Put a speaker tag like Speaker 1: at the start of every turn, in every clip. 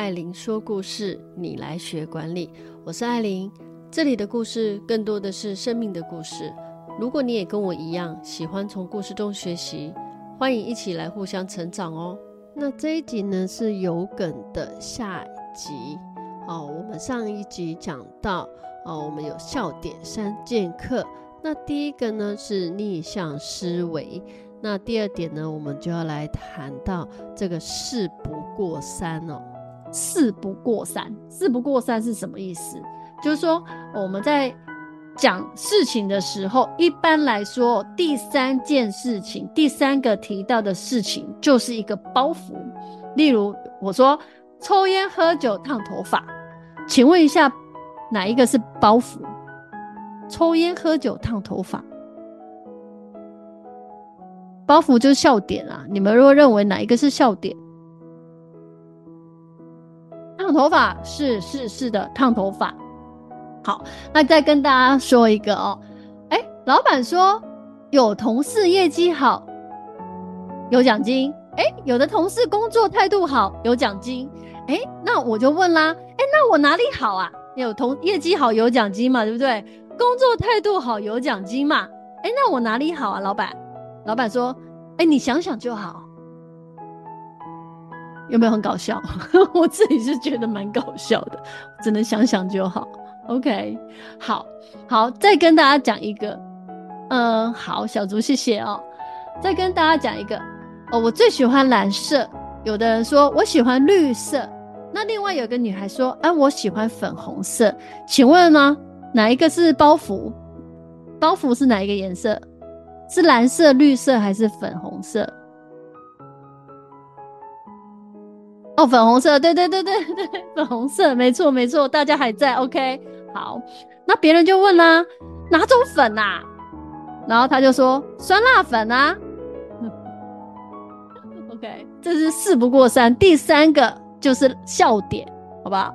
Speaker 1: 艾琳说故事，你来学管理。我是艾琳，这里的故事更多的是生命的故事。如果你也跟我一样喜欢从故事中学习，欢迎一起来互相成长哦。那这一集呢是有梗的下集哦。我们上一集讲到哦，我们有笑点三剑客。那第一个呢是逆向思维。那第二点呢，我们就要来谈到这个事不过三哦。
Speaker 2: 事不过三，事不过三是什么意思？就是说我们在讲事情的时候，一般来说，第三件事情，第三个提到的事情就是一个包袱。例如，我说抽烟、喝酒、烫头发，请问一下，哪一个是包袱？抽烟、喝酒、烫头发。包袱就是笑点啊！你们如果认为哪一个是笑点？烫头发是是是的，烫头发。好，那再跟大家说一个哦，哎、老板说有同事业绩好，有奖金。哎、有的同事工作态度好，有奖金。哎、那我就问啦，哎、那我哪里好啊？有同业绩好，有奖金嘛，对不对？工作态度好，有奖金嘛？哎、那我哪里好啊，老板？老板说：“哎、你想想就好，有没有很搞笑？我自己是觉得蛮搞笑的，只能想想就好。OK，好，好，再跟大家讲一个，嗯，好，小竹，谢谢哦。再跟大家讲一个，哦，我最喜欢蓝色。有的人说我喜欢绿色，那另外有个女孩说，哎、我喜欢粉红色。请问呢，哪一个是包袱？包袱是哪一个颜色？”是蓝色、绿色还是粉红色？哦，粉红色，对对对对对，粉红色，没错没错，大家还在，OK，好，那别人就问啦，哪种粉啊？然后他就说酸辣粉啊，OK，这是事不过三，第三个就是笑点，好不好？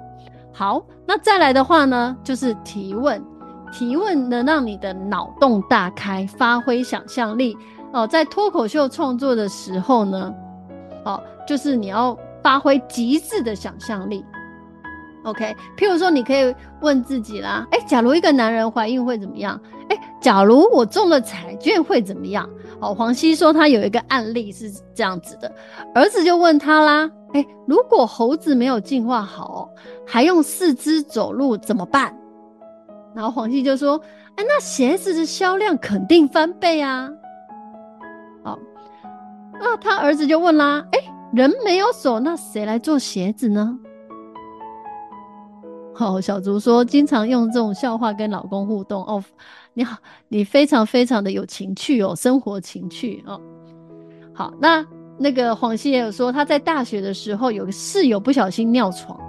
Speaker 2: 好，那再来的话呢，就是提问。提问能让你的脑洞大开，发挥想象力哦。在脱口秀创作的时候呢，哦，就是你要发挥极致的想象力。OK，譬如说，你可以问自己啦，哎，假如一个男人怀孕会怎么样？哎，假如我中了彩券会怎么样？哦，黄西说他有一个案例是这样子的，儿子就问他啦，哎，如果猴子没有进化好，还用四肢走路怎么办？然后黄西就说：“哎，那鞋子的销量肯定翻倍啊！”好，那他儿子就问啦：“哎，人没有手，那谁来做鞋子呢？”好，小竹说：“经常用这种笑话跟老公互动哦。”你好，你非常非常的有情趣哦，生活情趣哦。好，那那个黄西也有说，他在大学的时候有个室友不小心尿床，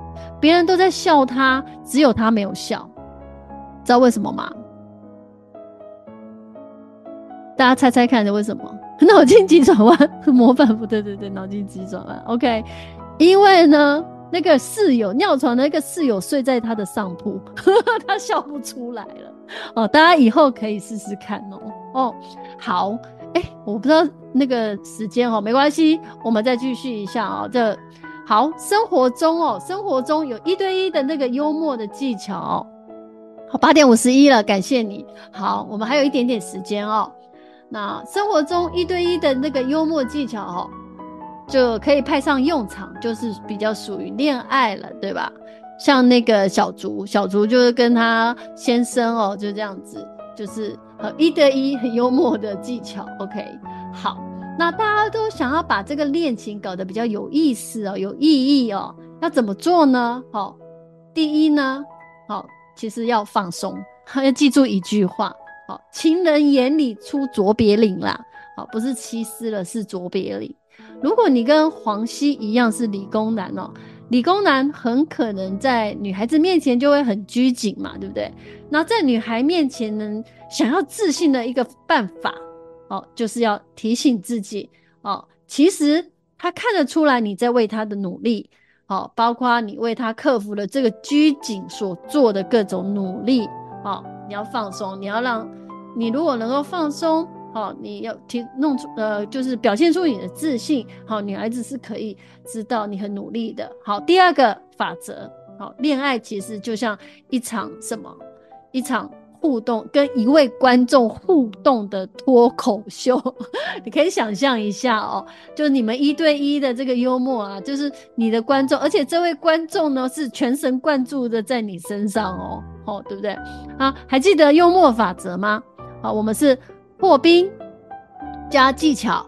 Speaker 2: 别人都在笑他，只有他没有笑。知道为什么吗？大家猜猜看，是为什么？脑筋急转弯，模板不 对，对对，脑筋急转弯。OK，因为呢，那个室友尿床的那个室友睡在他的上铺，他笑不出来了。哦，大家以后可以试试看哦。哦，好，哎、我不知道那个时间哦，没关系，我们再继续一下啊、哦。这好，生活中哦，生活中有一对一的那个幽默的技巧。好，八点五十一了，感谢你。好，我们还有一点点时间哦。那生活中一对一的那个幽默技巧哦，就可以派上用场，就是比较属于恋爱了，对吧？像那个小竹，小竹就是跟他先生哦，就这样子，就是和一对一很幽默的技巧。OK，好，那大家都想要把这个恋情搞得比较有意思哦，有意义哦，要怎么做呢？好，第一呢，好。其实要放松，要记住一句话，好，情人眼里出卓别林啦，好，不是西施了，是卓别林。如果你跟黄西一样是理工男哦，理工男很可能在女孩子面前就会很拘谨嘛，对不对？那在女孩面前呢，想要自信的一个办法，哦，就是要提醒自己，哦，其实他看得出来你在为他的努力。好，包括你为他克服了这个拘谨所做的各种努力，好，你要放松，你要让，你如果能够放松，好，你要提弄出呃，就是表现出你的自信。好，女孩子是可以知道你很努力的。好，第二个法则，好，恋爱其实就像一场什么，一场。互动跟一位观众互动的脱口秀，你可以想象一下哦，就你们一对一的这个幽默啊，就是你的观众，而且这位观众呢是全神贯注的在你身上哦，哦，对不对？啊，还记得幽默法则吗？好，我们是破冰加技巧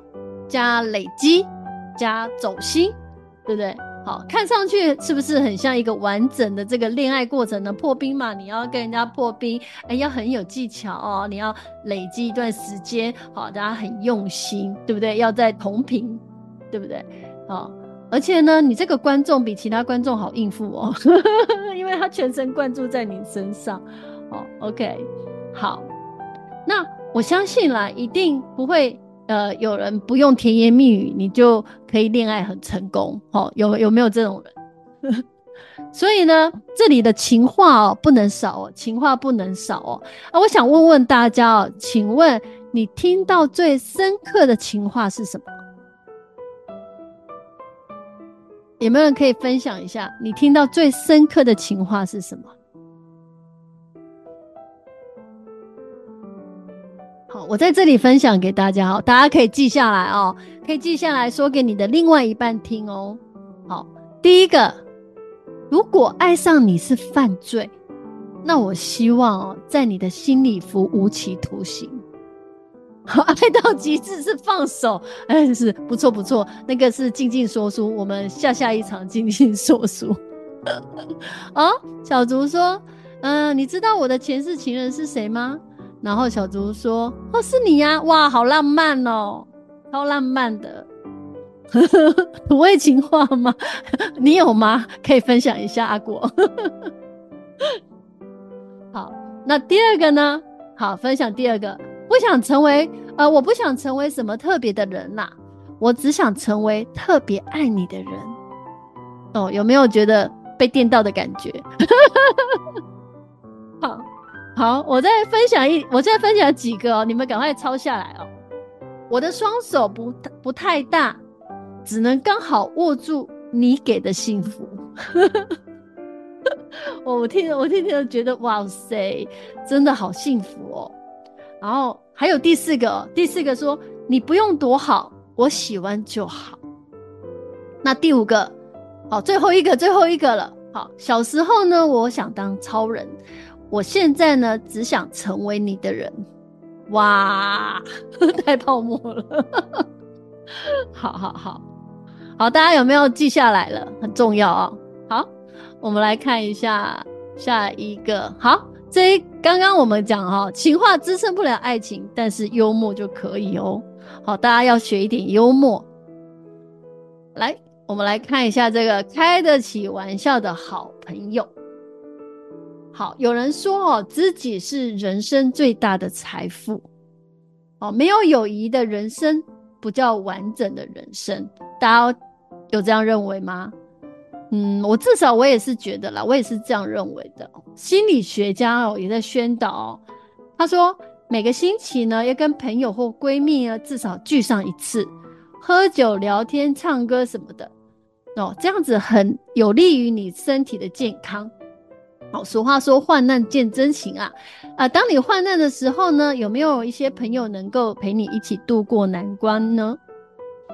Speaker 2: 加累积加走心，对不对？好，看上去是不是很像一个完整的这个恋爱过程呢？破冰嘛，你要跟人家破冰，哎，要很有技巧哦，你要累积一段时间，好，大家很用心，对不对？要在同频，对不对？好，而且呢，你这个观众比其他观众好应付哦，因为他全神贯注在你身上。哦，OK，好，那我相信啦，一定不会。呃，有人不用甜言蜜语，你就可以恋爱很成功，哦，有有没有这种人？所以呢，这里的情话哦不能少哦，情话不能少哦。啊，我想问问大家哦，请问你听到最深刻的情话是什么？有没有人可以分享一下，你听到最深刻的情话是什么？好，我在这里分享给大家哦，大家可以记下来哦，可以记下来说给你的另外一半听哦。好，第一个，如果爱上你是犯罪，那我希望哦，在你的心里服无期徒刑。好，爱到极致是放手，哎，是不错不错，那个是静静说书，我们下下一场静静说书。哦，小竹说，嗯、呃，你知道我的前世情人是谁吗？然后小竹说：“哦，是你呀！哇，好浪漫哦，超浪漫的，土味情话吗？你有吗？可以分享一下，阿果。好，那第二个呢？好，分享第二个。不想成为呃，我不想成为什么特别的人呐，我只想成为特别爱你的人。哦，有没有觉得被电到的感觉？好。”，我再分享一，我再分享几个哦，你们赶快抄下来哦。我的双手不不太大，只能刚好握住你给的幸福。我 我听我听听觉得哇塞，真的好幸福哦。然后还有第四个，第四个说你不用多好，我喜欢就好。那第五个，好，最后一个最后一个了。好，小时候呢，我想当超人。我现在呢，只想成为你的人。哇，太泡沫了。好好好，好，大家有没有记下来了？很重要哦。好，我们来看一下下一个。好，这一刚刚我们讲哈，情话支撑不了爱情，但是幽默就可以哦。好，大家要学一点幽默。来，我们来看一下这个开得起玩笑的好朋友。好，有人说哦，知己是人生最大的财富。哦，没有友谊的人生不叫完整的人生。大家有这样认为吗？嗯，我至少我也是觉得啦，我也是这样认为的。心理学家哦也在宣导哦，他说每个星期呢要跟朋友或闺蜜呢至少聚上一次，喝酒、聊天、唱歌什么的哦，这样子很有利于你身体的健康。好，俗话说患难见真情啊，啊，当你患难的时候呢，有没有一些朋友能够陪你一起度过难关呢？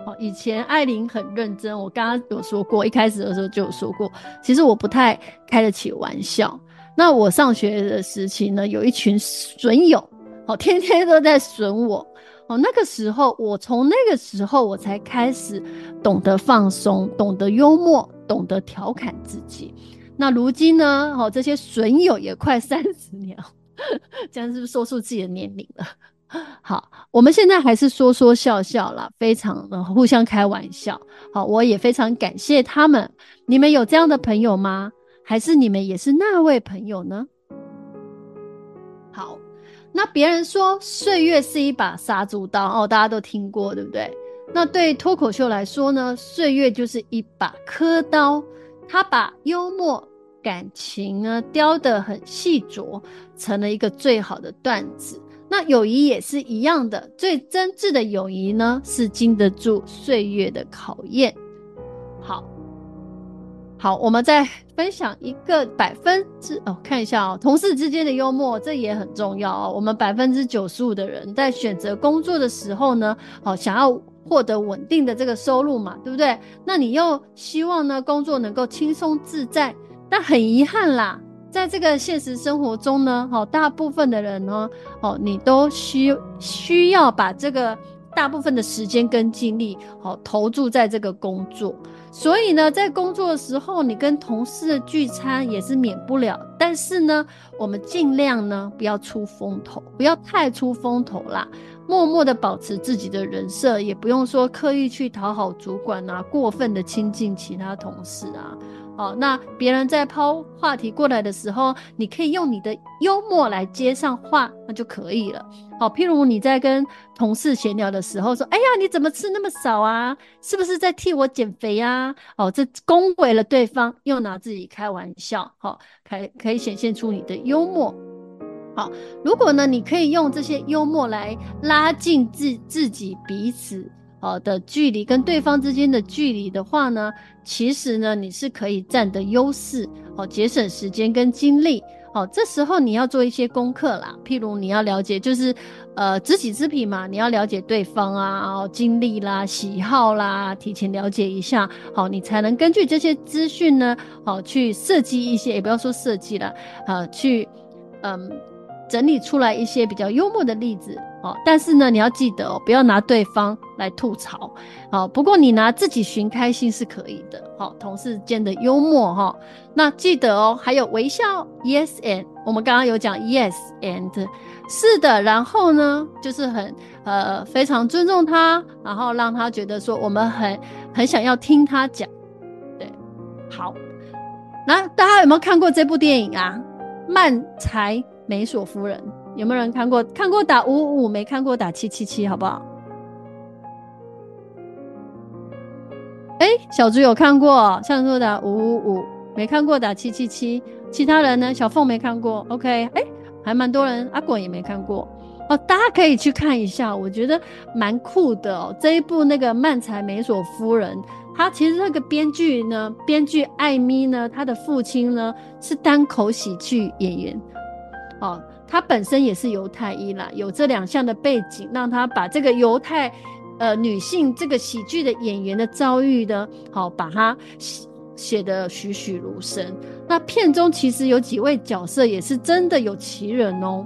Speaker 2: 好，以前艾琳很认真，我刚刚有说过，一开始的时候就有说过，其实我不太开得起玩笑。那我上学的时期呢，有一群损友，哦，天天都在损我。哦，那个时候，我从那个时候我才开始懂得放松，懂得幽默，懂得调侃自己。那如今呢？哦，这些损友也快三十年了，这样是不是说出自己的年龄了？好，我们现在还是说说笑笑啦，非常的互相开玩笑。好，我也非常感谢他们。你们有这样的朋友吗？还是你们也是那位朋友呢？好，那别人说岁月是一把杀猪刀哦，大家都听过，对不对？那对脱口秀来说呢，岁月就是一把刻刀。他把幽默感情呢雕得很细琢，成了一个最好的段子。那友谊也是一样的，最真挚的友谊呢，是经得住岁月的考验。好，好，我们再分享一个百分之哦，看一下哦，同事之间的幽默，这也很重要哦。我们百分之九十五的人在选择工作的时候呢，哦，想要获得稳定的这个收入嘛，对不对？那你又希望呢，工作能够轻松自在，但很遗憾啦。在这个现实生活中呢，哦，大部分的人呢，哦，你都需需要把这个大部分的时间跟精力，哦，投注在这个工作。所以呢，在工作的时候，你跟同事的聚餐也是免不了。但是呢，我们尽量呢，不要出风头，不要太出风头啦，默默的保持自己的人设，也不用说刻意去讨好主管啊，过分的亲近其他同事啊。哦，那别人在抛话题过来的时候，你可以用你的幽默来接上话，那就可以了。好，譬如你在跟同事闲聊的时候说：“哎呀，你怎么吃那么少啊？是不是在替我减肥啊？”哦，这恭维了对方，又拿自己开玩笑，好，可可以显现出你的幽默。好，如果呢，你可以用这些幽默来拉近自自己彼此。好的距离跟对方之间的距离的话呢，其实呢，你是可以占得优势，哦，节省时间跟精力，哦，这时候你要做一些功课啦，譬如你要了解，就是呃知己知彼嘛，你要了解对方啊，哦，经历啦、喜好啦，提前了解一下，好，你才能根据这些资讯呢，好去设计一些，也不要说设计了，啊，去嗯。整理出来一些比较幽默的例子哦，但是呢，你要记得哦，不要拿对方来吐槽哦。不过你拿自己寻开心是可以的，好，同事间的幽默哈。那记得哦，还有微笑，yes and，我们刚刚有讲 yes and，是的，然后呢，就是很呃非常尊重他，然后让他觉得说我们很很想要听他讲，对，好。那大家有没有看过这部电影啊？漫才。美索夫人有没有人看过？看过打五五五，没看过打七七七，好不好？哎、小猪有看过，像说打五五五，没看过打七七七。其他人呢？小凤没看过。OK，哎、欸，还蛮多人。阿广也没看过哦，大家可以去看一下，我觉得蛮酷的哦。这一部那个《漫才美索夫人》，他其实那个编剧呢，编剧艾米呢，他的父亲呢是单口喜剧演员。哦，他本身也是犹太裔啦，有这两项的背景，让他把这个犹太呃女性这个喜剧的演员的遭遇呢，好、哦、把它写写得栩栩如生。那片中其实有几位角色也是真的有其人哦。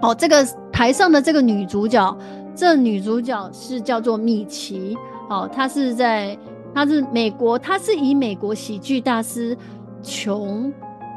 Speaker 2: 哦，这个台上的这个女主角，这女主角是叫做米奇。哦，她是在她是美国，她是以美国喜剧大师琼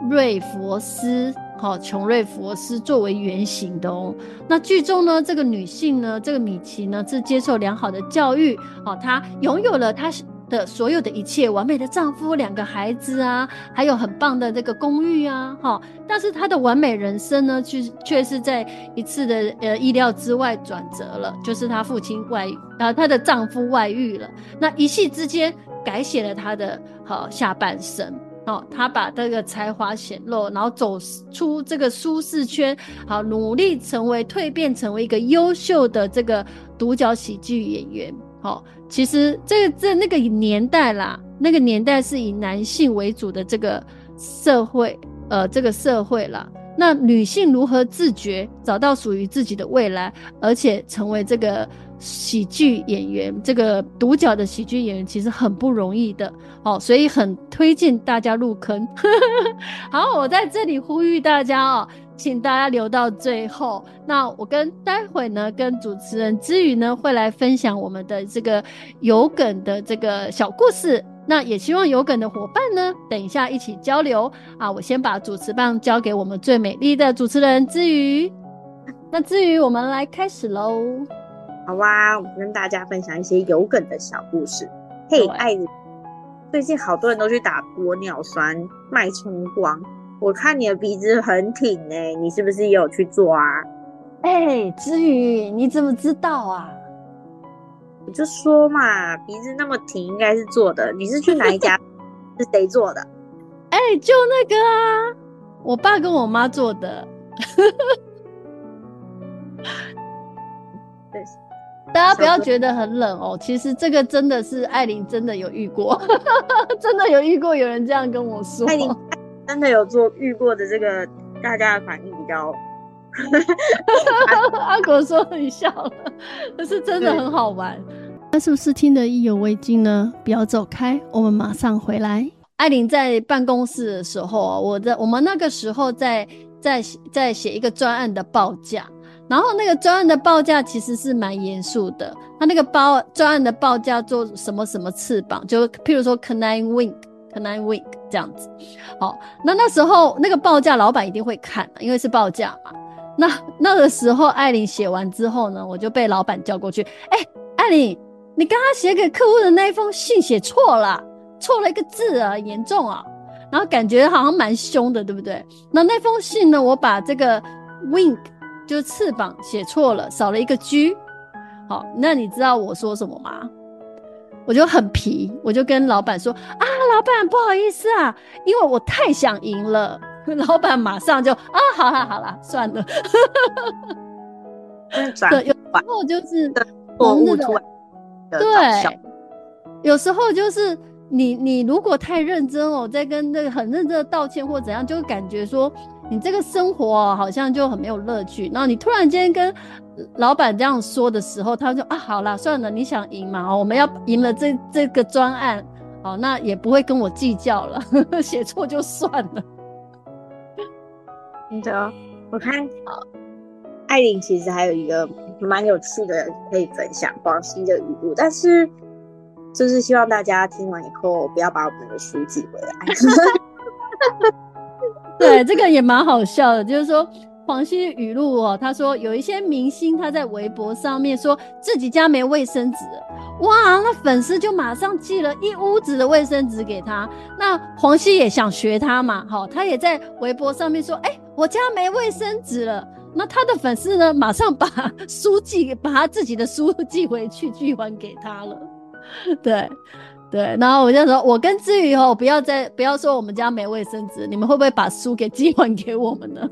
Speaker 2: 瑞佛斯。好，琼瑞佛斯作为原型的哦。那剧中呢，这个女性呢，这个米奇呢，是接受良好的教育。哦，她拥有了她的所有的一切，完美的丈夫，两个孩子啊，还有很棒的这个公寓啊。哈，但是她的完美人生呢，却却是在一次的呃意料之外转折了，就是她父亲外遇啊，她的丈夫外遇了。那一夕之间，改写了她的好下半生。哦，他把这个才华显露，然后走出这个舒适圈，好努力成为蜕变成为一个优秀的这个独角喜剧演员。好、哦，其实这个这那个年代啦，那个年代是以男性为主的这个社会，呃，这个社会啦。那女性如何自觉找到属于自己的未来，而且成为这个喜剧演员，这个独角的喜剧演员，其实很不容易的哦，所以很推荐大家入坑。好，我在这里呼吁大家哦，请大家留到最后。那我跟待会呢，跟主持人之余呢，会来分享我们的这个有梗的这个小故事。那也希望有梗的伙伴呢，等一下一起交流啊！我先把主持棒交给我们最美丽的主持人之余。那之余我们来开始喽。
Speaker 3: 好哇，我们跟大家分享一些有梗的小故事。嘿，爱你，最近好多人都去打玻尿酸、脉冲光，我看你的鼻子很挺哎、欸，你是不是也有去做啊？
Speaker 2: 哎、欸，之宇你怎么知道啊？
Speaker 3: 我就说嘛，鼻子那么挺，应该是做的。你是去哪一家？是谁做的？
Speaker 2: 哎、欸，就那个啊，我爸跟我妈做的。大家不要觉得很冷哦，其实这个真的是艾琳真的有遇过，真的有遇过有人这样跟我说。
Speaker 3: 艾琳真的有做遇过的这个，大家的反应比较。
Speaker 2: 阿果说你笑了，可是真的很好玩。
Speaker 1: 那是不是听得意犹未尽呢？不要走开，我们马上回来。
Speaker 2: 艾琳在办公室的时候，我在我们那个时候在在在写一个专案的报价，然后那个专案的报价其实是蛮严肃的。他那个报专案的报价做什么什么翅膀，就譬如说 canine wing，canine wing 这样子。好，那那时候那个报价老板一定会看，因为是报价嘛。那那个时候艾琳写完之后呢，我就被老板叫过去，哎、艾琳，你刚刚写给客户的那一封信写错了。错了一个字啊，严重啊，然后感觉好像蛮凶的，对不对？那那封信呢？我把这个 wing 就是翅膀写错了，少了一个 g。好，那你知道我说什么吗？我就很皮，我就跟老板说啊，老板不好意思啊，因为我太想赢了。老板马上就啊，好了好了，算了。对，有时候就是对，有时候就是。你你如果太认真哦，在跟那个很认真的道歉或怎样，就感觉说你这个生活，好像就很没有乐趣。然后你突然间跟老板这样说的时候，他就啊，好啦，算了，你想赢嘛，我们要赢了这这个专案，哦，那也不会跟我计较了，写错就算了。
Speaker 3: 你的，我看艾琳其实还有一个蛮有趣的可以分享广西的语录，但是。就是希望大家听完以后不要把我们的书寄回来。
Speaker 2: 对，这个也蛮好笑的。就是说，黄西语录哦，他说有一些明星他在微博上面说自己家没卫生纸，哇，那粉丝就马上寄了一屋子的卫生纸给他。那黄西也想学他嘛，好，他也在微博上面说，哎、我家没卫生纸了。那他的粉丝呢，马上把书寄，把他自己的书寄回去，寄还给他了。对，对，然后我就说，我跟志宇以后不要再不要说我们家没卫生纸，你们会不会把书给寄还给我们呢？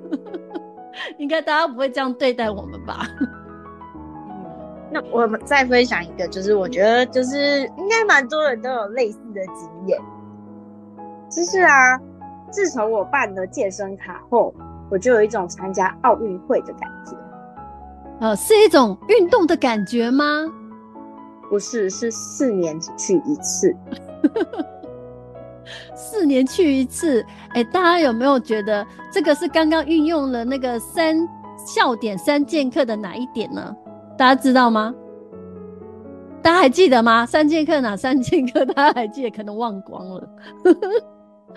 Speaker 2: 应该大家不会这样对待我们吧？
Speaker 3: 那我们再分享一个，就是我觉得就是应该蛮多人都有类似的经验，就是啊，自从我办了健身卡后，我就有一种参加奥运会的感觉。
Speaker 2: 呃，是一种运动的感觉吗？
Speaker 3: 不是，是四年去一次。
Speaker 2: 四年去一次，哎、欸，大家有没有觉得这个是刚刚运用了那个三笑点三剑客的哪一点呢？大家知道吗？大家还记得吗？三剑客哪三剑客？大家还记得？可能忘光了。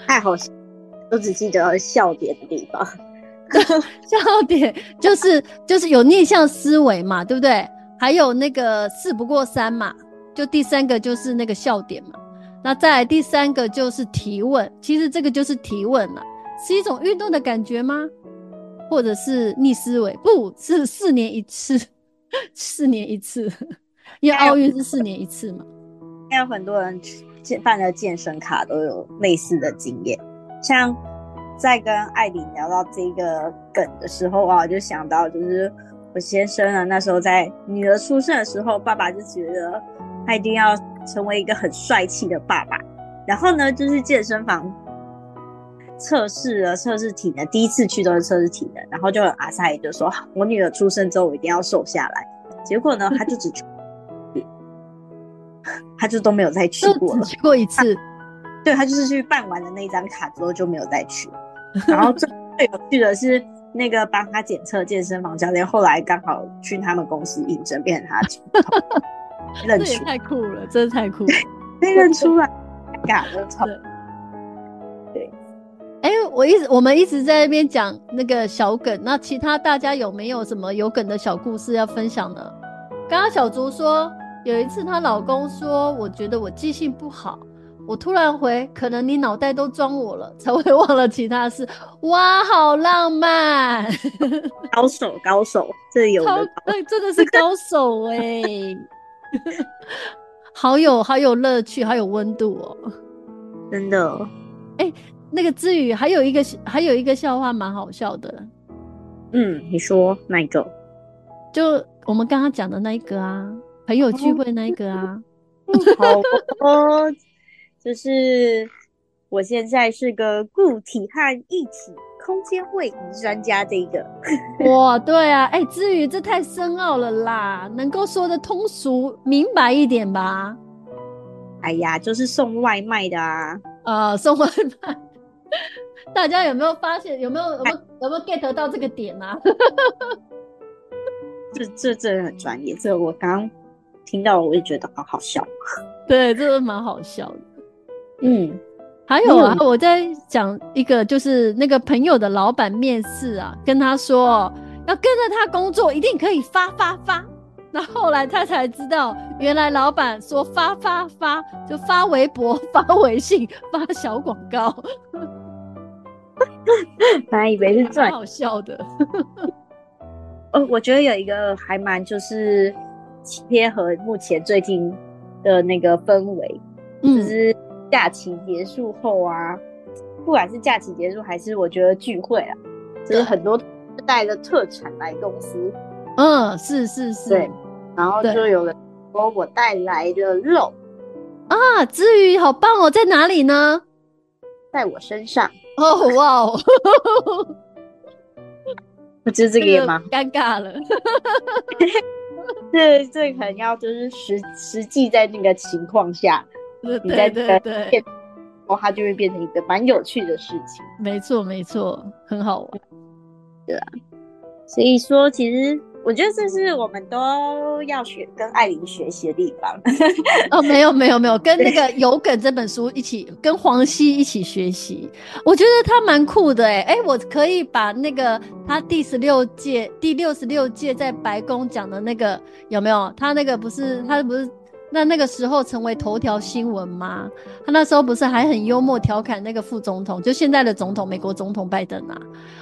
Speaker 3: 太好笑，我只记得笑点的地方。
Speaker 2: 笑点就是就是有逆向思维嘛，对不对？还有那个事不过三嘛，就第三个就是那个笑点嘛，那再来第三个就是提问，其实这个就是提问了，是一种运动的感觉吗？或者是逆思维？不是四年一次，四年一次，因为奥运是四年一次嘛。
Speaker 3: 应该有很多人健办了健身卡都有类似的经验，像在跟艾琳聊到这个梗的时候啊，我就想到就是。我先生呢，那时候在女儿出生的时候，爸爸就觉得他一定要成为一个很帅气的爸爸。然后呢，就是健身房测试了，测试体能，第一次去都是测试体能，然后就很阿塞就说：“我女儿出生之后，我一定要瘦下来。”结果呢，他就只去，他就都没有再 去过了，
Speaker 2: 只去过一次。
Speaker 3: 对，他就是去办完的那张卡之后就没有再去。然后最最有趣的是。那个帮他检测健身房教练，后来刚好去他们公司应征，变成他认出，
Speaker 2: 这也太酷了，真的太酷了，
Speaker 3: 被认出来，尬的超。对，
Speaker 2: 哎、欸，我一直我们一直在那边讲那个小梗，那其他大家有没有什么有梗的小故事要分享呢？刚刚小竹说有一次她老公说，我觉得我记性不好。我突然回，可能你脑袋都装我了，才会忘了其他事。哇，好浪漫，
Speaker 3: 高手高手，这有的，
Speaker 2: 对，真的是高手哎、欸，好有好有乐趣，好有温度哦，
Speaker 3: 真的。
Speaker 2: 哎、欸，那个志宇还有一个还有一个笑话蛮好笑的，
Speaker 3: 嗯，你说哪一个？
Speaker 2: 就我们刚刚讲的那一个啊，朋友聚会那一个啊。
Speaker 3: 好哦，就是我现在是个固体和液体空间位移专家。这个，
Speaker 2: 哇，对啊，哎、欸，至于这太深奥了啦，能够说的通俗明白一点吧？
Speaker 3: 哎呀，就是送外卖的啊，
Speaker 2: 呃，送外卖，大家有没有发现？有没有有没有有没有 get 到这个点啊？
Speaker 3: 这这这很专业，这我刚。听到我也觉得好好笑，
Speaker 2: 对，这个蛮好笑的。
Speaker 3: 嗯，
Speaker 2: 还有啊，嗯、我在讲一个，就是那个朋友的老板面试啊，跟他说要跟着他工作，一定可以发发发。那后，后来他才知道，原来老板说发发发就发微博、发微信、发小广告。
Speaker 3: 本来以为是赚，
Speaker 2: 好笑的。
Speaker 3: 哦，我觉得有一个还蛮就是。贴合目前最近的那个氛围，嗯，就是假期结束后啊，不管是假期结束还是我觉得聚会啊，就是很多带着特产来公司，
Speaker 2: 嗯，是是是，
Speaker 3: 对，然后就有人说我带来的肉
Speaker 2: 啊，至于好棒哦，在哪里呢？
Speaker 3: 在我身上
Speaker 2: 哦，哇哦，
Speaker 3: 不知这个也吗？
Speaker 2: 尴尬了。
Speaker 3: 这这可能要就是实实际在那个情况下，你在这个变，哦，它就会变成一个蛮有趣的事情。
Speaker 2: 没错，没错，很好玩，
Speaker 3: 对啊。所以说，其实。我觉得这是我们都要学跟艾琳学习的地方。
Speaker 2: 哦，没有没有没有，跟那个《有梗》这本书一起，跟黄西一起学习。我觉得他蛮酷的哎哎，我可以把那个他第十六届、第六十六届在白宫讲的那个有没有？他那个不是他不是那那个时候成为头条新闻吗？他那时候不是还很幽默调侃那个副总统，就现在的总统美国总统拜登啊？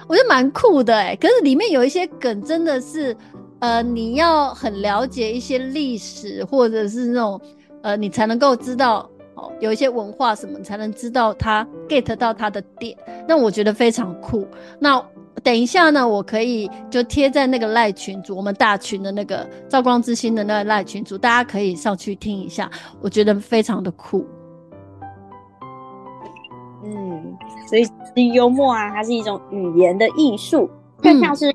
Speaker 2: 我觉得蛮酷的哎，可是里面有一些梗真的是。呃，你要很了解一些历史，或者是那种，呃，你才能够知道哦，有一些文化什么，才能知道他 get 到他的点。那我觉得非常酷。那等一下呢，我可以就贴在那个赖群组，我们大群的那个照光之星的那个赖群组，大家可以上去听一下，我觉得非常的酷。
Speaker 3: 嗯，所以幽默啊，它是一种语言的艺术，更像是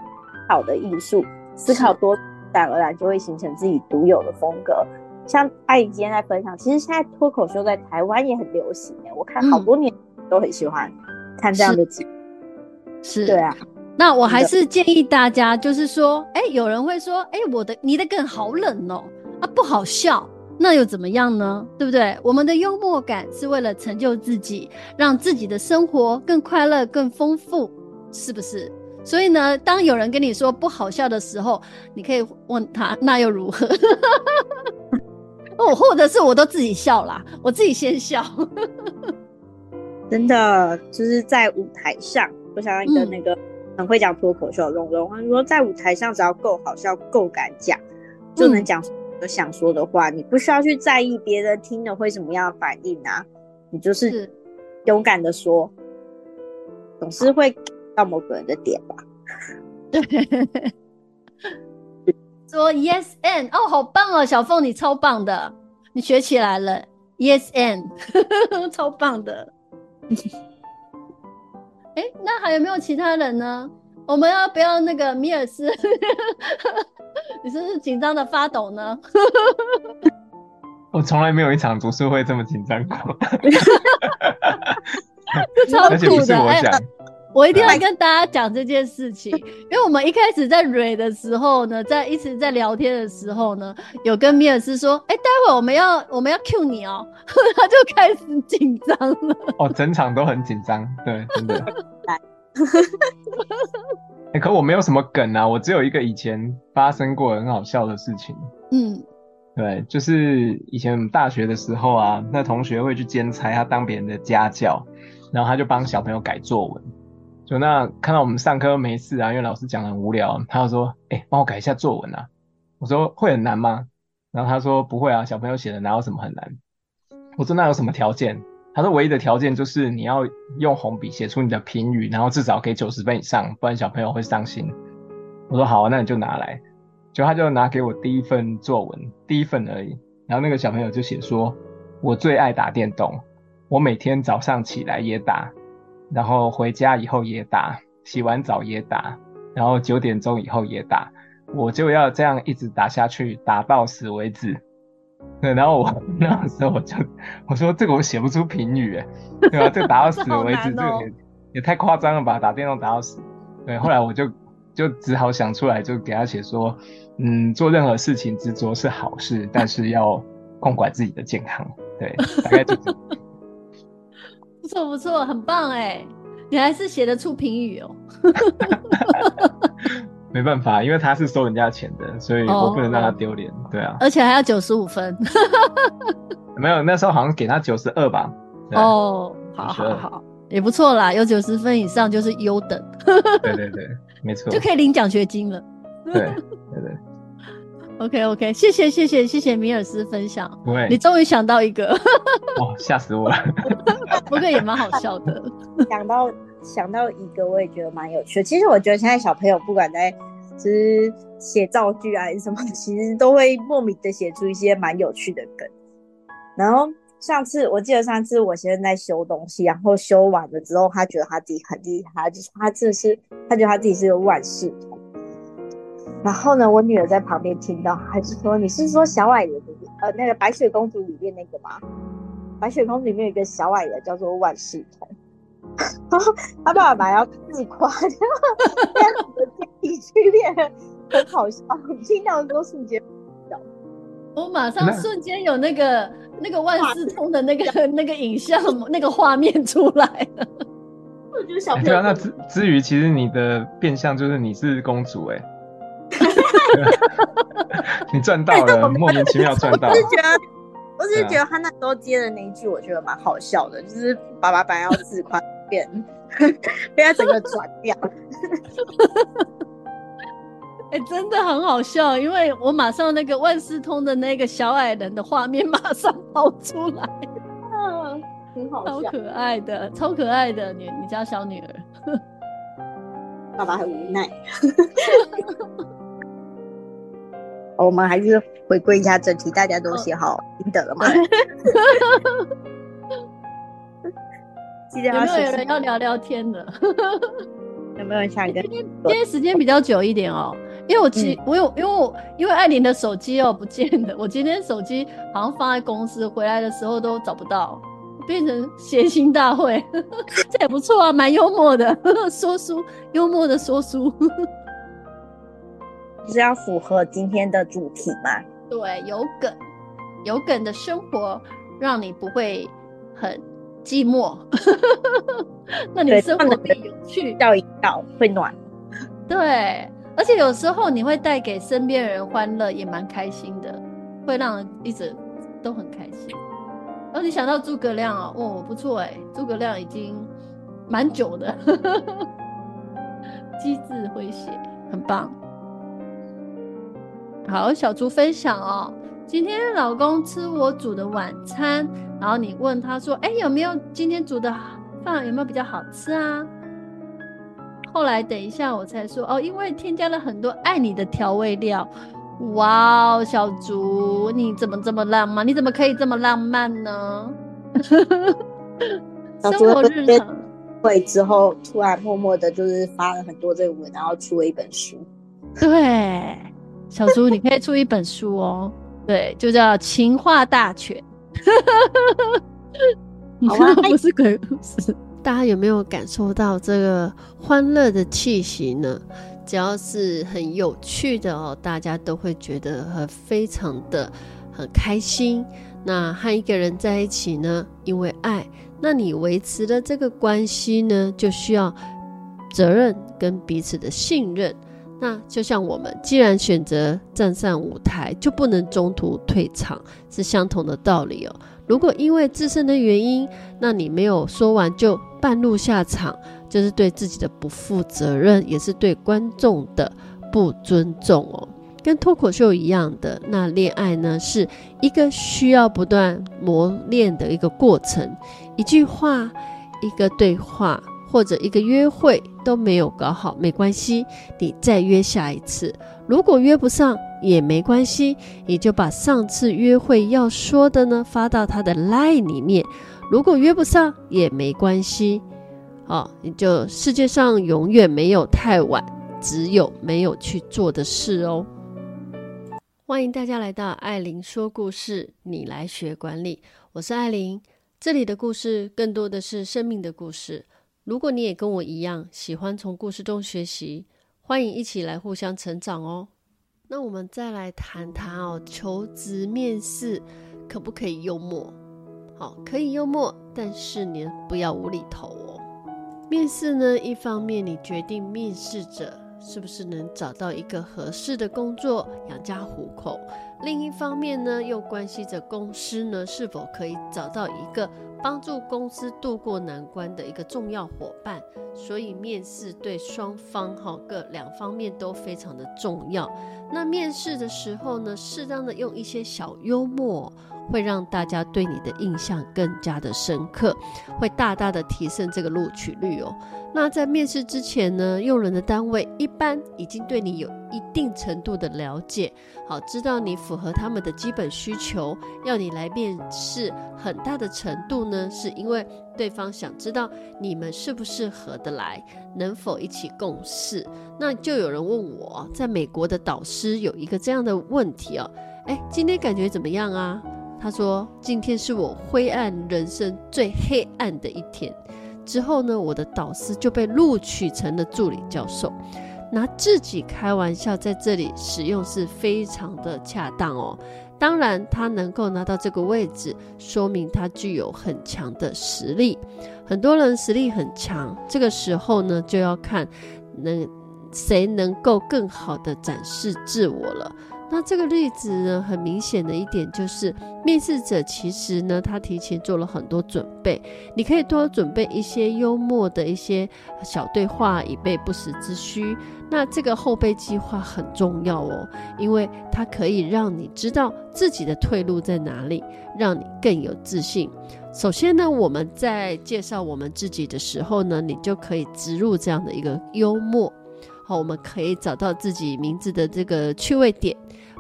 Speaker 3: 好的艺术。嗯思考多，自然而然就会形成自己独有的风格。像阿姨今天在分享，其实现在脱口秀在台湾也很流行诶，我看好多年都很喜欢看这样的节目。
Speaker 2: 是，
Speaker 3: 对啊。
Speaker 2: 那我还是建议大家，就是说，哎、欸，有人会说，哎、欸，我的你的梗好冷哦，啊，不好笑，那又怎么样呢？对不对？我们的幽默感是为了成就自己，让自己的生活更快乐、更丰富，是不是？所以呢，当有人跟你说不好笑的时候，你可以问他，那又如何？哦，或者是我都自己笑啦，我自己先笑。
Speaker 3: 真的，就是在舞台上，我想一个那个很会讲脱口秀的龙龙，他说在舞台上只要够好笑、够敢讲，就能讲有想说的话，嗯，你不需要去在意别人听了会什么样的反应啊，你就是勇敢的说，总是会。到某个人的点吧，
Speaker 2: 对，说 yes and 哦，好棒哦，小凤你超棒的，你学起来了，yes and 超棒的。哎、欸，那还有没有其他人呢？我们要不要那个米尔斯？你是不是紧张的发抖呢？
Speaker 4: 我从来没有一场读书会这么紧张过，
Speaker 2: 超酷的哎。我一定要跟大家讲这件事情，因为我们一开始在蕊的时候呢，在一直在聊天的时候呢，有跟米尔斯说，哎、欸，待会我们要我们要 cue 你哦、喔，他就开始紧张了。
Speaker 4: 哦，整场都很紧张，对，真的。哎、欸，可我没有什么梗啊，我只有一个以前发生过很好笑的事情。
Speaker 2: 嗯，
Speaker 4: 对，就是以前我们大学的时候啊，那同学会去兼差，他当别人的家教，然后他就帮小朋友改作文。就那看到我们上课没事啊，因为老师讲的很无聊，他就说：“哎、帮我改一下作文啊。”我说：“会很难吗？”然后他说：“不会啊，小朋友写的哪有什么很难。”我说：“那有什么条件？”他说：“唯一的条件就是你要用红笔写出你的评语，然后至少给九十分以上，不然小朋友会伤心。”我说：“好啊，那你就拿来。”就他就拿给我第一份作文，第一份而已。然后那个小朋友就写说：“我最爱打电动，我每天早上起来也打，然后回家以后也打，洗完澡也打，然后九点钟以后也打，我就要这样一直打下去，打到死为止。”对，然后我 那个时候我就 我说：“这个我写不出评语，哎，对吧？这个打到死 为止，这个也也太夸张了吧？打电动打到死。”对，后来我就就只好想出来，就给他写说。嗯，做任何事情执着是好事，但是要控管自己的健康。对，大概就是。
Speaker 2: 不错不错，很棒哎！你还是写得出评语哦。
Speaker 4: 没办法，因为他是收人家钱的，所以我不能让他丢脸。对啊，
Speaker 2: 而且还要九十五分。
Speaker 4: 没有，那时候好像给他九十二吧。
Speaker 2: 哦，好好好，也不错啦，有九十分以上就是优等。
Speaker 4: 对对对，没错，
Speaker 2: 就可以领奖学金了。
Speaker 4: 对对对。
Speaker 2: OK OK，谢谢谢谢谢谢米尔斯分享，
Speaker 4: 不会，
Speaker 2: 你终于想到一个，
Speaker 4: 哇，吓死我了，
Speaker 2: 不过也蛮好笑的。
Speaker 3: 想到想到一个，我也觉得蛮有趣的。其实我觉得现在小朋友不管在就是写造句啊什么，其实都会莫名的写出一些蛮有趣的梗。然后上次我记得上次我先生在修东西，然后修完了之后，他觉得他自己很厉害，就是他这是他觉得他自己是个万事通。然后呢，我女儿在旁边听到，还是说你是说小矮人的呃那个白雪公主里面那个吗？白雪公主里面有一个小矮人叫做万事通，然后他爸爸要自夸，这样子的电影剧变很好笑，听到的时候瞬间笑，
Speaker 2: 我马上瞬间有那个那个万事通的那个那个影像那个画面出来了。
Speaker 3: 我觉得小朋
Speaker 4: 友、欸、对啊，那之之余，其实你的变相就是你是公主哎、欸。你赚到了，欸、莫名其妙赚到了。我是觉得，
Speaker 3: 我是觉得他那时候接的那一句，我觉得蛮好笑的，就是爸爸本来要自夸，变 被他整个转掉。
Speaker 2: 哎、欸，真的很好笑，因为我马上那个万事通的那个小矮人的画面马上跑出来，
Speaker 3: 嗯，挺好笑，
Speaker 2: 超可爱的，超可爱的，你你家小女儿，
Speaker 3: 爸爸很无奈。我们还是回归一下正题，大家都写好心得了吗？
Speaker 2: 有没有有人要聊聊天的？
Speaker 3: 有没有人想跟？
Speaker 2: 今天今天时间比较久一点哦，因为我其实、嗯、我有因为我因为艾琳的手机哦不见了，我今天手机好像放在公司，回来的时候都找不到，变成谐星大会，这也不错啊，蛮幽默的，说书幽默的说书。
Speaker 3: 是要符合今天的主题吗？
Speaker 2: 对，有梗，有梗的生活让你不会很寂寞。那你生活会有趣，
Speaker 3: 笑一笑会暖。
Speaker 2: 对，而且有时候你会带给身边人欢乐，也蛮开心的，会让人一直都很开心。然后你想到诸葛亮啊，哦，不错哎，诸葛亮已经蛮久的，机智诙谐，很棒。好，小猪分享哦。今天老公吃我煮的晚餐，然后你问他说：“哎，有没有今天煮的饭有没有比较好吃啊？”后来等一下我才说哦，因为添加了很多爱你的调味料。哇哦，小猪你怎么这么浪漫？你怎么可以这么浪漫呢？生活日常
Speaker 3: 会之后突然默默的，就是发了很多这个文，然后出了一本书。
Speaker 2: 对。小猪，你可以出一本书哦，对，就叫《情话大全》。你看，不是鬼故事。
Speaker 1: 大家有没有感受到这个欢乐的气息呢？只要是很有趣的哦，大家都会觉得很非常的很开心。那和一个人在一起呢，因为爱，那你维持的这个关系呢，就需要责任跟彼此的信任。那就像我们既然选择站上舞台，就不能中途退场，是相同的道理哦。如果因为自身的原因，那你没有说完就半路下场，就是对自己的不负责任，也是对观众的不尊重哦。跟脱口秀一样的，那恋爱呢，是一个需要不断磨练的一个过程，一句话，一个对话。或者一个约会都没有搞好，没关系，你再约下一次。如果约不上，也没关系，你就把上次约会要说的呢发到他的 LINE 里面。如果约不上也没关系，哦，你就世界上永远没有太晚，只有没有去做的事哦。欢迎大家来到艾琳说故事，你来学管理，我是艾琳。这里的故事更多的是生命的故事。如果你也跟我一样喜欢从故事中学习，欢迎一起来互相成长哦。那我们再来谈谈哦，求职面试可不可以幽默？好，可以幽默，但是你不要无厘头哦。面试呢，一方面你决定面试者是不是能找到一个合适的工作养家糊口，另一方面呢，又关系着公司呢是否可以找到一个帮助公司渡过难关的一个重要伙伴。所以面试对双方哈各两方面都非常的重要。那面试的时候呢，适当的用一些小幽默。会让大家对你的印象更加的深刻，会大大的提升这个录取率哦。那在面试之前呢，用人的单位一般已经对你有一定程度的了解，好，知道你符合他们的基本需求，要你来面试，很大的程度呢，是因为对方想知道你们适不适合得来，能否一起共事。那就有人问我，在美国的导师有一个这样的问题哦，哎，今天感觉怎么样啊？他说：“今天是我灰暗人生最黑暗的一天。”之后呢，我的导师就被录取成了助理教授。拿自己开玩笑，在这里使用是非常的恰当哦。当然，他能够拿到这个位置，说明他具有很强的实力。很多人实力很强，这个时候呢，就要看能谁能够更好的展示自我了。那这个例子呢，很明显的一点就是，面试者其实呢，他提前做了很多准备。你可以多准备一些幽默的一些小对话，以备不时之需。那这个后备计划很重要哦，因为它可以让你知道自己的退路在哪里，让你更有自信。首先呢，我们在介绍我们自己的时候呢，你就可以植入这样的一个幽默。好，我们可以找到自己名字的这个趣味点。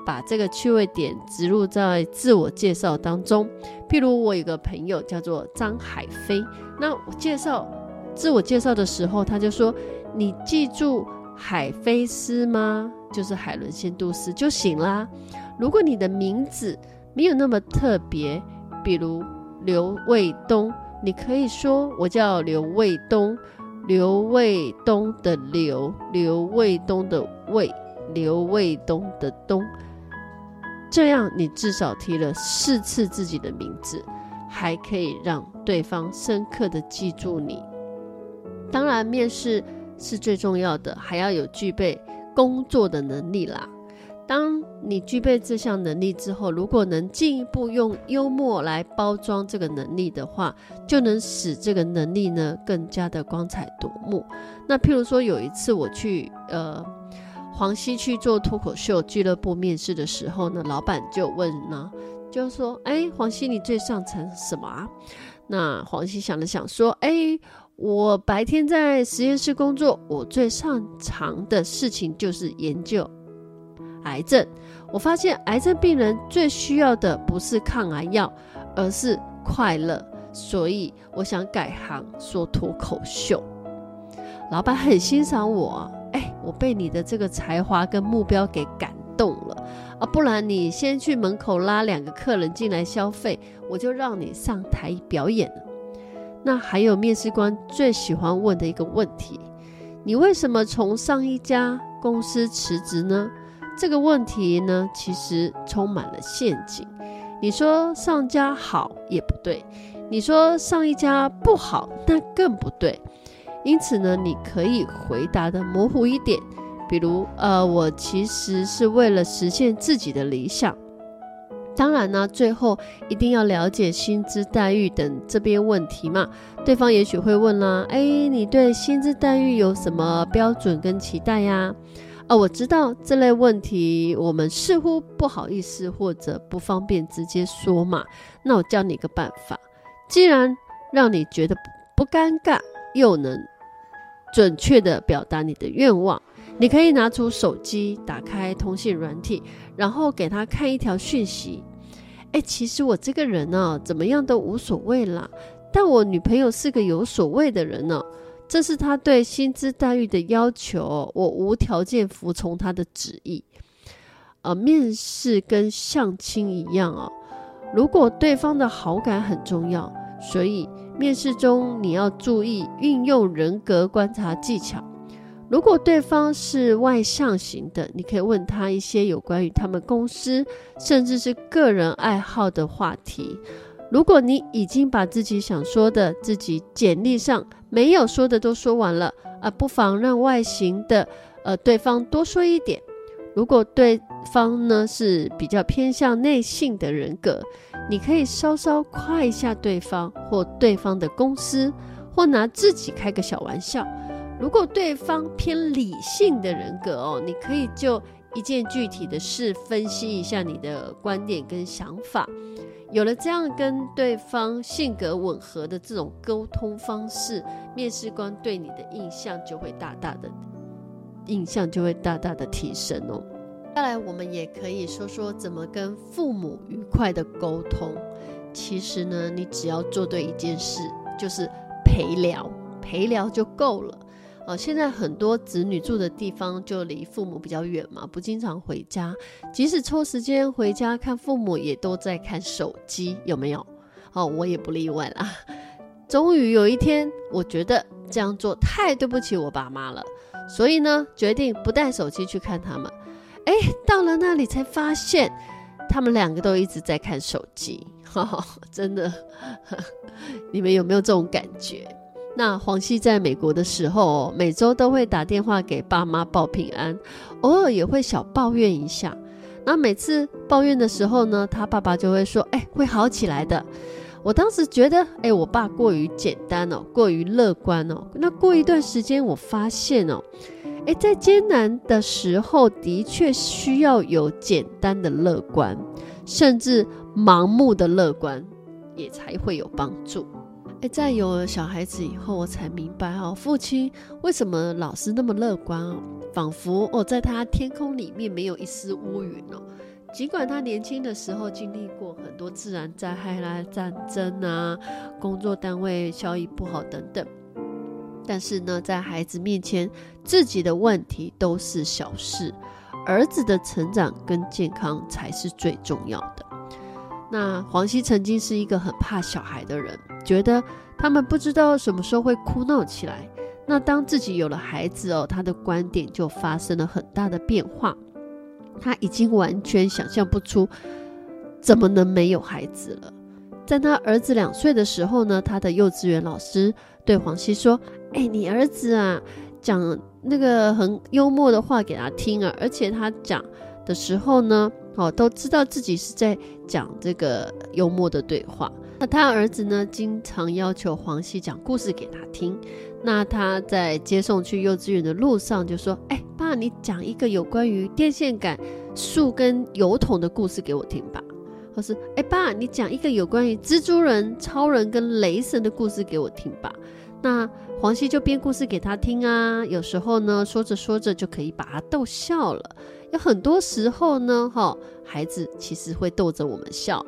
Speaker 1: 把这个趣味点植入在自我介绍当中，譬如我有个朋友叫做张海飞，那我介绍自我介绍的时候，他就说：“你记住海飞丝吗？就是海伦仙度丝就行啦。如果你的名字没有那么特别，比如刘卫东，你可以说我叫刘卫东，刘卫东的刘，刘卫东的卫，刘卫东的东。”这样，你至少提了四次自己的名字，还可以让对方深刻的记住你。当然，面试是最重要的，还要有具备工作的能力啦。当你具备这项能力之后，如果能进一步用幽默来包装这个能力的话，就能使这个能力呢更加的光彩夺目。那譬如说，有一次我去呃。黄西去做脱口秀俱乐部面试的时候呢，老板就问呢，就说：“哎，黄西，你最擅长什么啊？”那黄西想了想说：“哎，我白天在实验室工作，我最擅长的事情就是研究癌症。我发现癌症病人最需要的不是抗癌药，而是快乐。所以我想改行说脱口秀。”老板很欣赏我。哎，我被你的这个才华跟目标给感动了啊！不然你先去门口拉两个客人进来消费，我就让你上台表演了。那还有面试官最喜欢问的一个问题：你为什么从上一家公司辞职呢？这个问题呢，其实充满了陷阱。你说上家好也不对，你说上一家不好，那更不对。因此呢，你可以回答的模糊一点，比如，呃，我其实是为了实现自己的理想。当然呢，最后一定要了解薪资待遇等这边问题嘛。对方也许会问啦，哎，你对薪资待遇有什么标准跟期待呀？啊，我知道这类问题我们似乎不好意思或者不方便直接说嘛。那我教你一个办法，既然让你觉得不尴尬，又能准确的表达你的愿望，你可以拿出手机，打开通讯软体，然后给他看一条讯息。哎，其实我这个人呢，怎么样都无所谓啦。但我女朋友是个有所谓的人呢，这是她对薪资待遇的要求，我无条件服从她的旨意。呃，面试跟相亲一样哦，如果对方的好感很重要，所以面试中你要注意运用人格观察技巧。如果对方是外向型的，你可以问他一些有关于他们公司，甚至是个人爱好的话题。如果你已经把自己想说的、自己简历上没有说的都说完了，啊，不妨让外形的呃对方多说一点。如果对方呢是比较偏向内向的人格，你可以稍稍夸一下对方或对方的公司，或拿自己开个小玩笑。如果对方偏理性的人格哦，你可以就一件具体的事分析一下你的观点跟想法。有了这样跟对方性格吻合的这种沟通方式，面试官对你的印象就会大大的印象就会大大的提升哦。再来，我们也可以说说怎么跟父母愉快的沟通。其实呢，你只要做对一件事，就是陪聊，陪聊就够了。哦，现在很多子女住的地方就离父母比较远嘛，不经常回家。即使抽时间回家看父母，也都在看手机，有没有？哦，我也不例外啦。终于有一天，我觉得这样做太对不起我爸妈了，所以呢，决定不带手机去看他们。哎，到了那里才发现，他们两个都一直在看手机。哈哈，真的，你们有没有这种感觉？那黄熙在美国的时候，每周都会打电话给爸妈报平安，偶尔也会小抱怨一下。那每次抱怨的时候呢，他爸爸就会说：“哎，会好起来的。”我当时觉得，哎，我爸过于简单哦，过于乐观哦。那过一段时间，我发现哦，哎，在艰难的时候，的确需要有简单的乐观，甚至盲目的乐观，也才会有帮助。哎，在有了小孩子以后，我才明白哦，父亲为什么老是那么乐观哦，仿佛哦，在他天空里面没有一丝乌云哦。尽管他年轻的时候经历过很多自然灾害啦、战争啊、工作单位效益不好等等，但是呢，在孩子面前，自己的问题都是小事，儿子的成长跟健康才是最重要的。那黄熙曾经是一个很怕小孩的人，觉得他们不知道什么时候会哭闹起来。那当自己有了孩子哦，他的观点就发生了很大的变化。他已经完全想象不出怎么能没有孩子了。在他儿子两岁的时候呢，他的幼稚园老师对黄熙说：“哎，你儿子啊，讲那个很幽默的话给他听啊，而且他讲的时候呢。”哦，都知道自己是在讲这个幽默的对话。那他儿子呢，经常要求黄熙讲故事给他听。那他在接送去幼稚园的路上就说：“哎，爸，你讲一个有关于电线杆、树跟油桶的故事给我听吧。”或是：“哎，爸，你讲一个有关于蜘蛛人、超人跟雷神的故事给我听吧。”那黄熙就编故事给他听啊。有时候呢，说着说着就可以把他逗笑了。有很多时候呢，哈，孩子其实会逗着我们笑。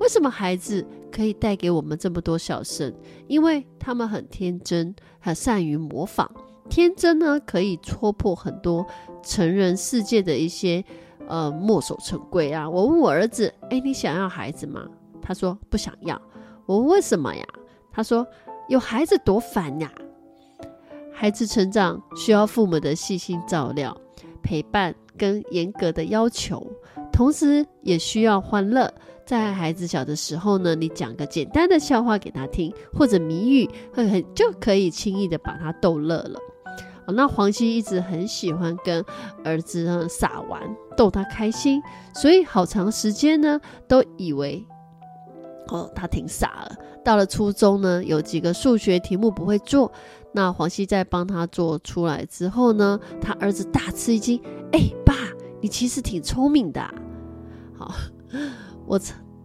Speaker 1: 为什么孩子可以带给我们这么多笑声？因为他们很天真，很善于模仿。天真呢，可以戳破很多成人世界的一些呃墨守成规啊。我问我儿子，诶，你想要孩子吗？他说不想要。我问为什么呀？他说有孩子多烦呀。孩子成长需要父母的细心照料、陪伴。跟严格的要求，同时也需要欢乐。在孩子小的时候呢，你讲个简单的笑话给他听，或者谜语，会很就可以轻易的把他逗乐了。哦，那黄熙一直很喜欢跟儿子傻玩，逗他开心，所以好长时间呢都以为哦他挺傻了。到了初中呢，有几个数学题目不会做，那黄熙在帮他做出来之后呢，他儿子大吃一惊。哎，爸，你其实挺聪明的。好，我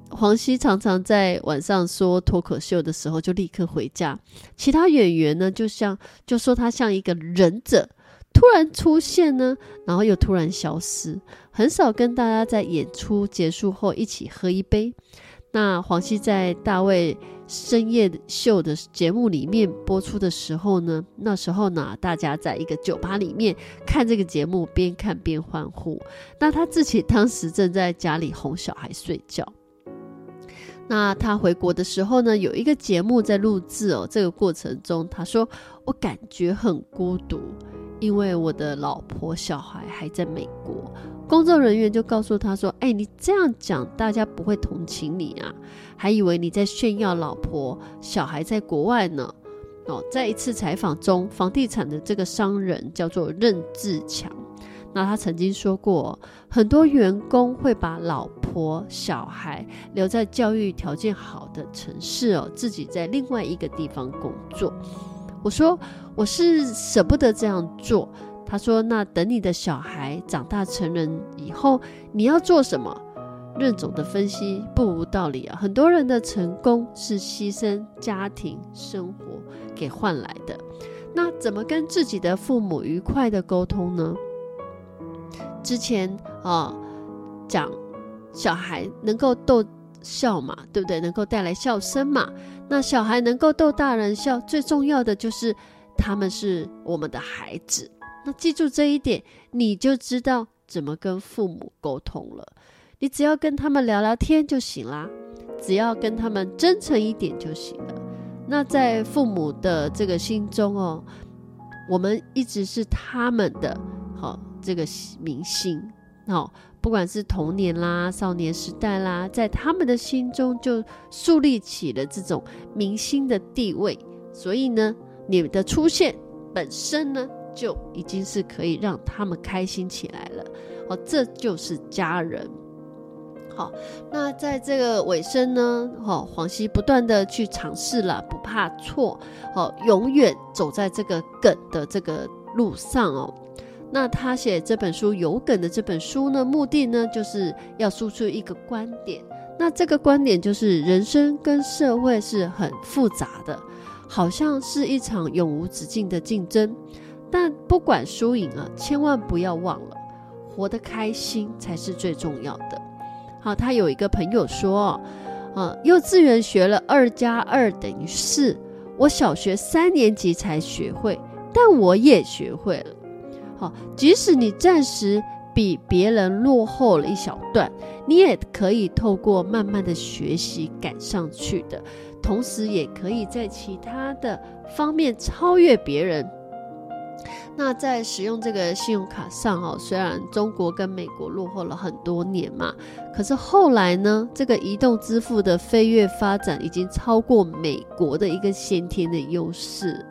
Speaker 1: 黄熙常常在晚上说脱口秀的时候就立刻回家。其他演员呢，就像就说他像一个忍者，突然出现呢，然后又突然消失，很少跟大家在演出结束后一起喝一杯。那黄西在大卫深夜秀的节目里面播出的时候呢，那时候呢，大家在一个酒吧里面看这个节目，边看边欢呼。那他自己当时正在家里哄小孩睡觉。那他回国的时候呢，有一个节目在录制哦，这个过程中他说：“我感觉很孤独。”因为我的老婆小孩还在美国，工作人员就告诉他说：“哎，你这样讲，大家不会同情你啊，还以为你在炫耀老婆小孩在国外呢。”哦，在一次采访中，房地产的这个商人叫做任志强，那他曾经说过，很多员工会把老婆小孩留在教育条件好的城市哦，自己在另外一个地方工作。我说我是舍不得这样做。他说：“那等你的小孩长大成人以后，你要做什么？”任总的分析不无道理啊。很多人的成功是牺牲家庭生活给换来的。那怎么跟自己的父母愉快的沟通呢？之前啊，讲小孩能够逗笑嘛，对不对？能够带来笑声嘛。那小孩能够逗大人笑，最重要的就是他们是我们的孩子。那记住这一点，你就知道怎么跟父母沟通了。你只要跟他们聊聊天就行啦，只要跟他们真诚一点就行了。那在父母的这个心中哦，我们一直是他们的好这个明星哦。不管是童年啦、少年时代啦，在他们的心中就树立起了这种明星的地位。所以呢，你的出现本身呢，就已经是可以让他们开心起来了。哦，这就是家人。好，那在这个尾声呢，哦，黄西不断的去尝试了，不怕错，哦，永远走在这个梗的这个路上哦。那他写这本书有梗的这本书呢，目的呢，就是要输出一个观点。那这个观点就是人生跟社会是很复杂的，好像是一场永无止境的竞争。但不管输赢啊，千万不要忘了，活得开心才是最重要的。好，他有一个朋友说，啊，幼稚园学了二加二等于四，我小学三年级才学会，但我也学会了。即使你暂时比别人落后了一小段，你也可以透过慢慢的学习赶上去的，同时也可以在其他的方面超越别人。那在使用这个信用卡上哦，虽然中国跟美国落后了很多年嘛，可是后来呢，这个移动支付的飞跃发展已经超过美国的一个先天的优势。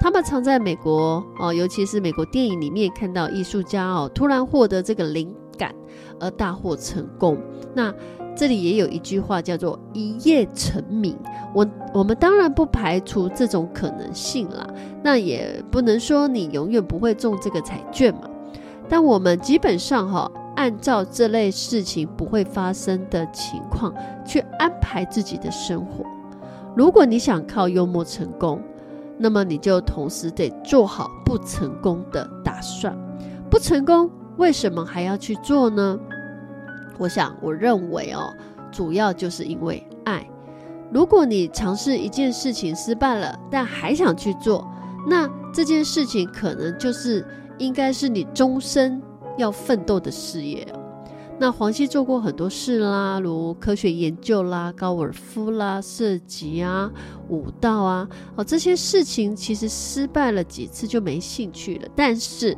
Speaker 1: 他们常在美国哦，尤其是美国电影里面看到艺术家哦，突然获得这个灵感而大获成功。那这里也有一句话叫做“一夜成名”。我我们当然不排除这种可能性啦，那也不能说你永远不会中这个彩券嘛。但我们基本上哈，按照这类事情不会发生的情况去安排自己的生活。如果你想靠幽默成功，那么你就同时得做好不成功的打算。不成功，为什么还要去做呢？我想，我认为哦，主要就是因为爱。如果你尝试一件事情失败了，但还想去做，那这件事情可能就是应该是你终身要奋斗的事业。那黄西做过很多事啦，如科学研究啦、高尔夫啦、射击啊、舞蹈啊，哦，这些事情其实失败了几次就没兴趣了。但是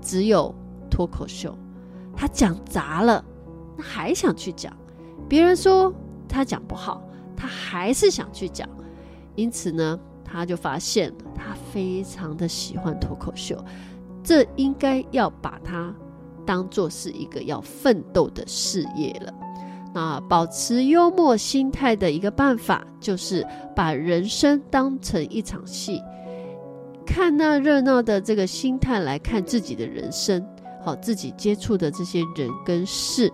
Speaker 1: 只有脱口秀，他讲砸了，他还想去讲。别人说他讲不好，他还是想去讲。因此呢，他就发现了他非常的喜欢脱口秀，这应该要把它。当做是一个要奋斗的事业了。那保持幽默心态的一个办法，就是把人生当成一场戏，看那热闹的这个心态来看自己的人生，好，自己接触的这些人跟事，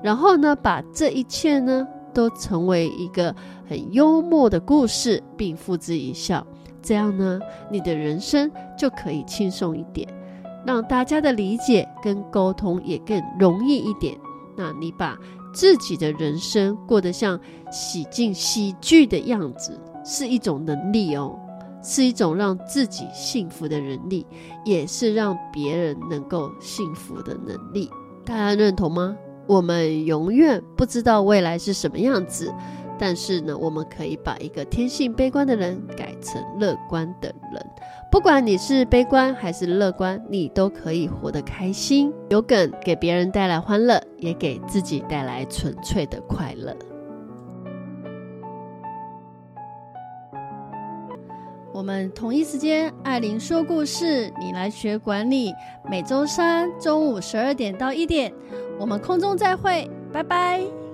Speaker 1: 然后呢，把这一切呢都成为一个很幽默的故事，并付之一笑。这样呢，你的人生就可以轻松一点。让大家的理解跟沟通也更容易一点。那你把自己的人生过得像写进喜剧的样子，是一种能力哦，是一种让自己幸福的能力，也是让别人能够幸福的能力。大家认同吗？我们永远不知道未来是什么样子，但是呢，我们可以把一个天性悲观的人改成乐观的人。不管你是悲观还是乐观，你都可以活得开心。有梗给别人带来欢乐，也给自己带来纯粹的快乐。我们同一时间，艾琳说故事，你来学管理。每周三中午十二点到一点，我们空中再会，拜拜。